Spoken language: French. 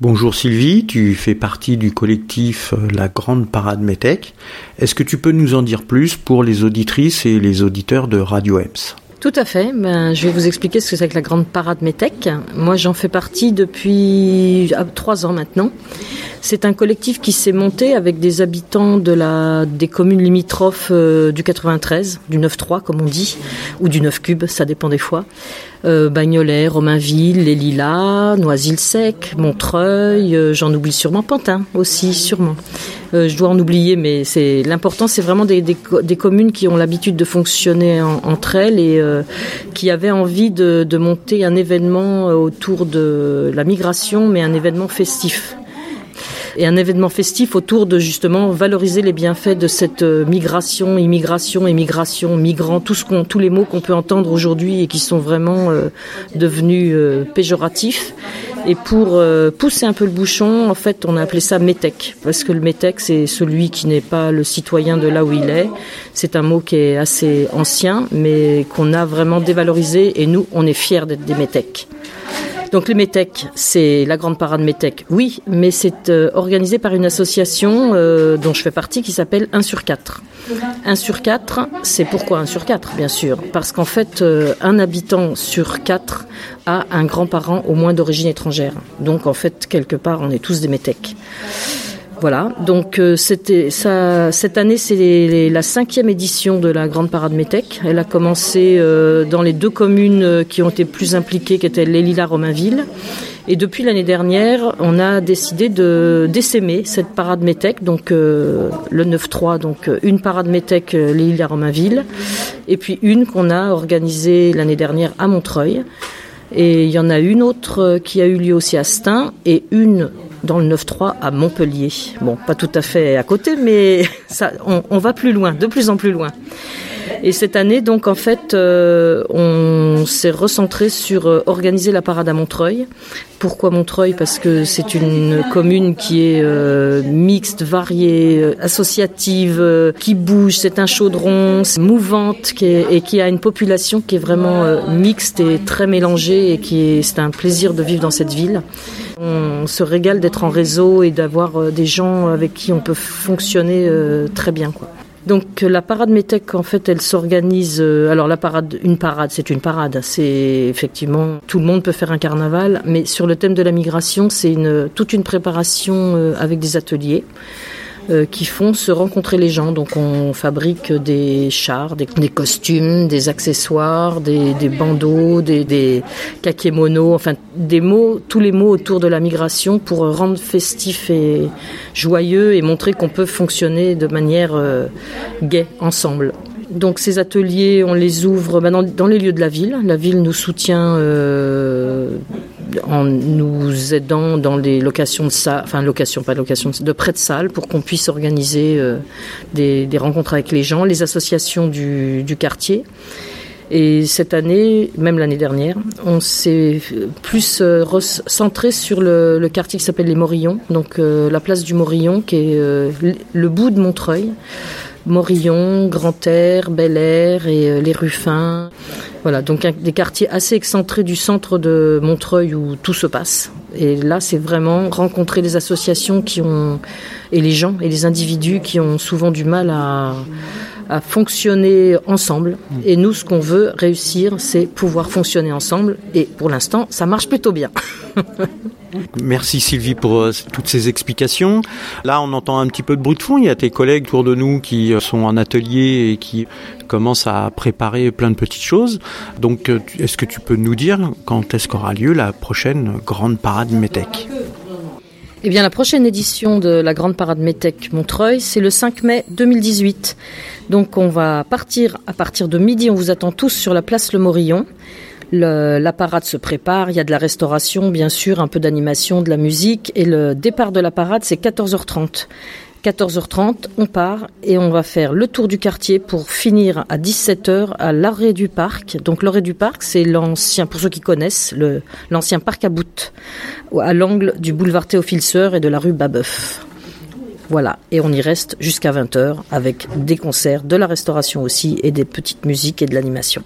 Bonjour Sylvie, tu fais partie du collectif euh, La Grande Parade Métèque. Est-ce que tu peux nous en dire plus pour les auditrices et les auditeurs de Radio EMS? Tout à fait. Ben, je vais vous expliquer ce que c'est que la grande parade Métèque. Moi, j'en fais partie depuis ah, trois ans maintenant. C'est un collectif qui s'est monté avec des habitants de la, des communes limitrophes euh, du 93, du 9-3 comme on dit, ou du 9 cube, ça dépend des fois. Euh, Bagnolet, Romainville, Les Lilas, Noisy-le-Sec, Montreuil, euh, j'en oublie sûrement Pantin aussi, sûrement. Je dois en oublier, mais c'est l'important, c'est vraiment des, communes qui ont l'habitude de fonctionner entre elles et qui avaient envie de, de monter un événement autour de la migration, mais un événement festif et un événement festif autour de justement valoriser les bienfaits de cette euh, migration, immigration, émigration, qu'on, tous les mots qu'on peut entendre aujourd'hui et qui sont vraiment euh, devenus euh, péjoratifs. Et pour pousser un peu le bouchon, en fait, on a appelé ça métèque, parce que le métèque, c'est celui qui n'est pas le citoyen de là où il est. C'est un mot qui est assez ancien, mais qu'on a vraiment dévalorisé, et nous, on est fiers d'être des métèques. Donc les METEC, c'est la grande parade METEC, oui, mais c'est euh, organisé par une association euh, dont je fais partie qui s'appelle 1 sur 4. 1 sur 4, c'est pourquoi 1 sur 4, bien sûr? Parce qu'en fait, euh, un habitant sur 4 a un grand-parent au moins d'origine étrangère. Donc en fait, quelque part, on est tous des METEC. Voilà, donc euh. Cette année, c'est la cinquième édition de la Grande Parade Métèque. Elle a commencé euh, dans les deux communes euh, qui ont été plus impliquées, qui étaient Lélila Romainville. Et depuis l'année dernière, on a décidé de d'essaimer cette parade Métèque, donc le 9-3, donc une parade Métèque Lélila Romainville, et puis une qu'on a organisée l'année dernière à Montreuil. Et il y en a une autre qui a eu lieu aussi à Stein et une dans le 9-3 à Montpellier. Bon, pas tout à fait à côté, mais ça, on, on va plus loin, de plus en plus loin. Et cette année, donc en fait, euh, on s'est recentré sur euh, organiser la parade à Montreuil. Pourquoi Montreuil? Parce que c'est une commune qui est euh, mixte, variée, euh, associative, euh, qui bouge. C'est un chaudron, c'est mouvante, qui est, et qui a une population qui est vraiment mixte et très mélangée, et qui est, c'est un plaisir de vivre dans cette ville. On se régale d'être en réseau et d'avoir des gens avec qui on peut fonctionner très bien, quoi. Donc la parade Métèque, en fait, elle s'organise. Euh, alors la parade, une parade, c'est une parade. C'est effectivement tout le monde peut faire un carnaval, mais sur le thème de la migration, c'est une toute une préparation euh, avec des ateliers. Euh, qui font se rencontrer les gens. Donc on fabrique des chars, des, costumes, des accessoires, des, bandeaux, des, des kakémonos, enfin des mots, tous les mots autour de la migration pour rendre festif et joyeux et montrer qu'on peut fonctionner de manière euh, gaie ensemble. Donc ces ateliers, on les ouvre dans, dans, les lieux de la ville. La ville nous soutient euh, en nous aidant dans les locations de salles, enfin location, pas location, de prêt de salles pour qu'on puisse organiser euh, des, rencontres avec les gens, les associations du quartier. Et cette année, même l'année dernière, on s'est plus euh, centré sur le, quartier qui s'appelle les Morillons, donc euh, la place du Morillon, qui est euh, le bout de Montreuil. Morillon, Grand Air, Bel Air et les Ruffins. Voilà, donc des quartiers assez excentrés du centre de Montreuil où tout se passe. Et là, c'est vraiment rencontrer les associations qui ont et les gens et les individus qui ont souvent du mal à, à fonctionner ensemble. Et nous, ce qu'on veut réussir, c'est pouvoir fonctionner ensemble. Et pour l'instant, ça marche plutôt bien. Merci Sylvie pour euh, toutes ces explications. Là, on entend un petit peu de bruit de fond. Il y a tes collègues autour de nous qui euh, sont en atelier et qui commencent à préparer plein de petites choses. Donc, euh, est-ce que tu peux nous dire quand est-ce qu'aura lieu la prochaine grande parade Métèque? Eh bien, la prochaine édition de la Grande Parade Métèque Montreuil, c'est le 5 mai 2018. Donc, on va partir à partir de midi. On vous attend tous sur la place Le Morillon. La parade se prépare, il y a de la restauration, bien sûr, un peu d'animation, de la musique. Et le départ de la parade, c'est 14h30. 14h30, on part et on va faire le tour du quartier pour finir à 17h à l'arrêt du parc. Donc l'arrêt du parc, c'est l'ancien, pour ceux qui connaissent, l'ancien parc à bout, à l'angle du boulevard Théophile Seur et de la rue Babeuf. Voilà, et on y reste jusqu'à 20h avec des concerts, de la restauration aussi et des petites musiques et de l'animation.